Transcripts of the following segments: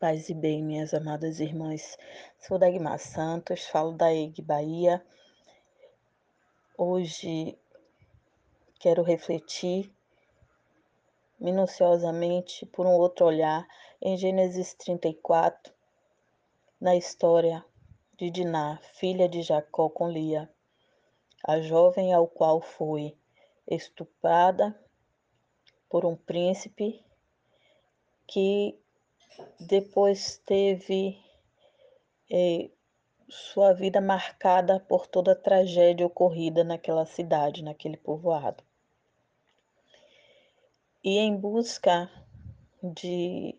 Paz e bem, minhas amadas irmãs. Sou Dagmar Santos, falo da EG Bahia. Hoje quero refletir minuciosamente por um outro olhar em Gênesis 34, na história de Diná, filha de Jacó com Lia, a jovem ao qual foi estuprada por um príncipe que depois teve é, sua vida marcada por toda a tragédia ocorrida naquela cidade, naquele povoado. E em busca de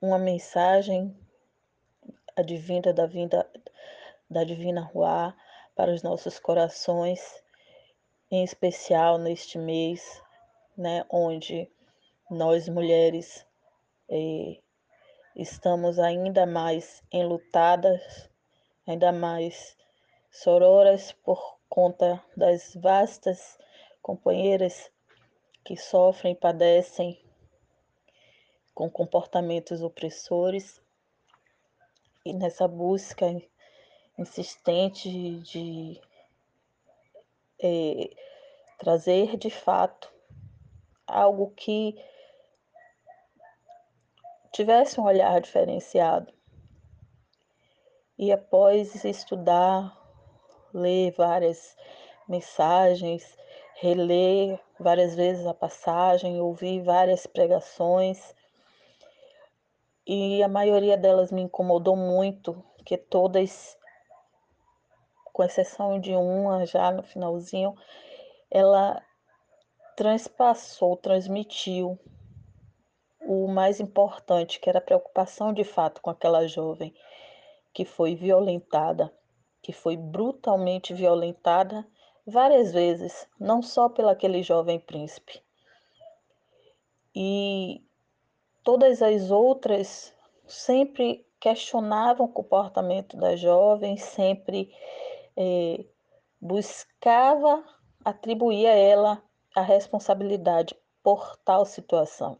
uma mensagem advinda da vinda da divina Ruá para os nossos corações, em especial neste mês, né, onde nós mulheres eh, estamos ainda mais enlutadas, ainda mais sororas por conta das vastas companheiras que sofrem, padecem com comportamentos opressores. E nessa busca insistente de é, trazer de fato algo que tivesse um olhar diferenciado. E após estudar, ler várias mensagens, reler várias vezes a passagem, ouvir várias pregações, e a maioria delas me incomodou muito, que todas, com exceção de uma já no finalzinho, ela transpassou, transmitiu o mais importante, que era a preocupação de fato com aquela jovem que foi violentada, que foi brutalmente violentada várias vezes, não só pelo aquele jovem príncipe. E todas as outras sempre questionavam o comportamento da jovem, sempre eh, buscava atribuir a ela a responsabilidade por tal situação.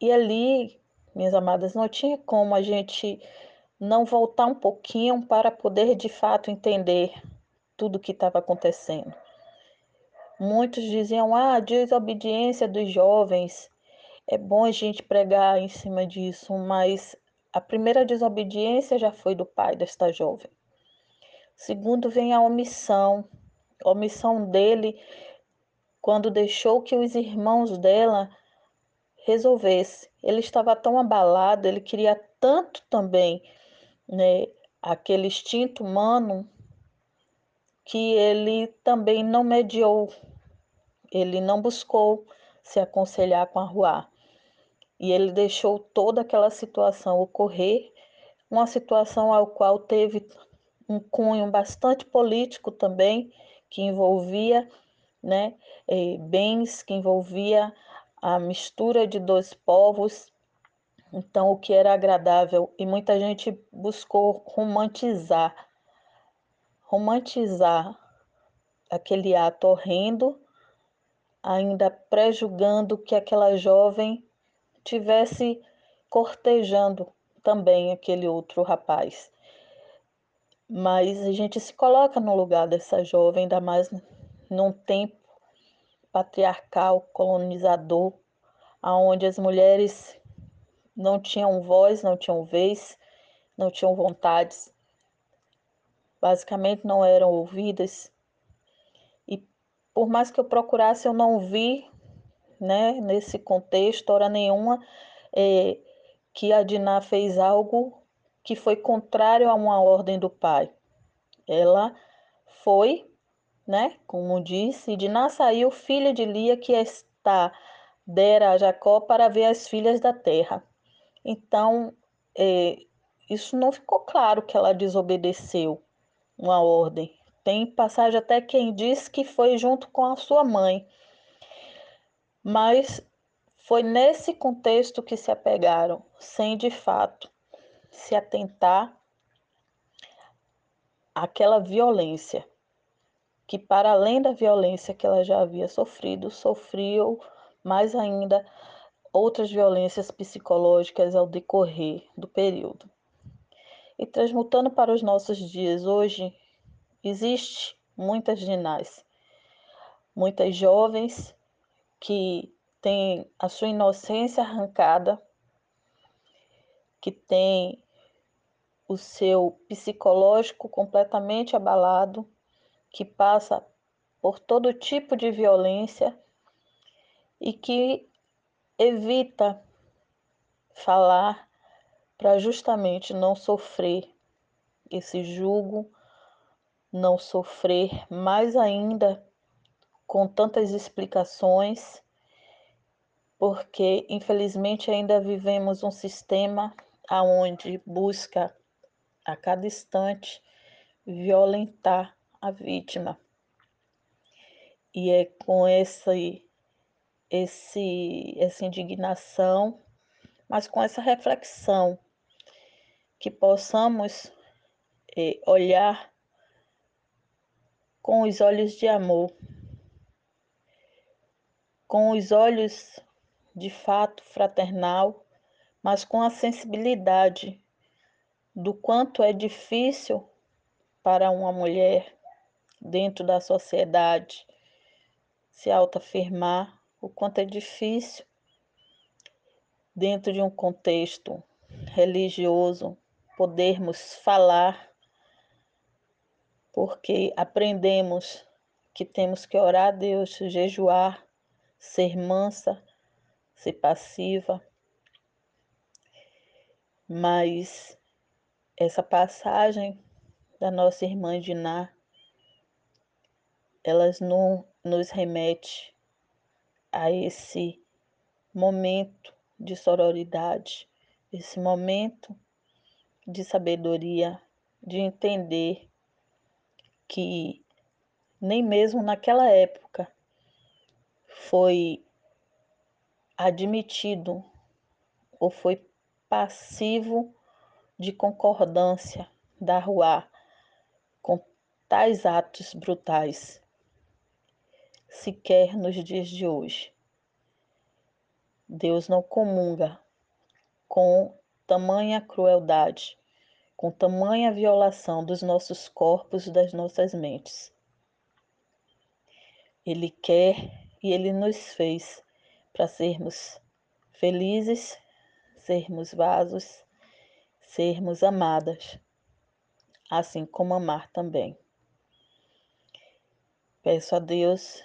E ali, minhas amadas, não tinha como a gente não voltar um pouquinho para poder de fato entender tudo o que estava acontecendo. Muitos diziam: ah, desobediência dos jovens. É bom a gente pregar em cima disso, mas a primeira desobediência já foi do pai desta jovem. Segundo, vem a omissão. A omissão dele quando deixou que os irmãos dela resolvesse. Ele estava tão abalado, ele queria tanto também né, aquele instinto humano que ele também não mediou, ele não buscou se aconselhar com a Ruá. E ele deixou toda aquela situação ocorrer, uma situação ao qual teve um cunho bastante político também, que envolvia né, eh, bens, que envolvia a mistura de dois povos, então o que era agradável e muita gente buscou romantizar, romantizar aquele ato horrendo, ainda prejugando que aquela jovem tivesse cortejando também aquele outro rapaz. Mas a gente se coloca no lugar dessa jovem, ainda mais num tempo patriarcal, colonizador, aonde as mulheres não tinham voz, não tinham vez, não tinham vontades, basicamente não eram ouvidas. E por mais que eu procurasse, eu não vi, né, nesse contexto, hora nenhuma, é, que a Diná fez algo que foi contrário a uma ordem do pai. Ela foi né? Como disse, Diná saiu filha de Lia que está dera a Jacó para ver as filhas da terra. Então, é, isso não ficou claro que ela desobedeceu uma ordem. Tem passagem até quem diz que foi junto com a sua mãe. Mas foi nesse contexto que se apegaram, sem de fato se atentar àquela violência que, para além da violência que ela já havia sofrido, sofreu mais ainda outras violências psicológicas ao decorrer do período. E transmutando para os nossos dias hoje, existe muitas ginás, muitas jovens que têm a sua inocência arrancada, que têm o seu psicológico completamente abalado, que passa por todo tipo de violência e que evita falar para justamente não sofrer esse julgo, não sofrer mais ainda com tantas explicações, porque infelizmente ainda vivemos um sistema aonde busca a cada instante violentar a vítima. E é com esse, esse, essa indignação, mas com essa reflexão, que possamos eh, olhar com os olhos de amor, com os olhos de fato fraternal, mas com a sensibilidade do quanto é difícil para uma mulher dentro da sociedade se autoafirmar, o quanto é difícil dentro de um contexto religioso podermos falar, porque aprendemos que temos que orar a Deus, jejuar, ser mansa, ser passiva. Mas essa passagem da nossa irmã Diná, elas não nos remete a esse momento de sororidade, esse momento de sabedoria, de entender que nem mesmo naquela época foi admitido ou foi passivo de concordância da rua com tais atos brutais, sequer nos dias de hoje. Deus não comunga com tamanha crueldade, com tamanha violação dos nossos corpos e das nossas mentes. Ele quer e ele nos fez para sermos felizes, sermos vasos sermos amadas, assim como amar também. Peço a Deus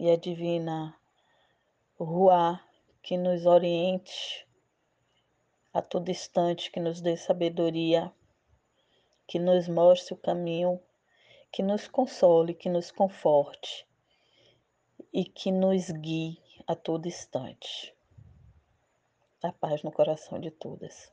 e a Divina Ruá que nos oriente a todo instante, que nos dê sabedoria, que nos mostre o caminho, que nos console, que nos conforte e que nos guie a todo instante. A paz no coração de todas.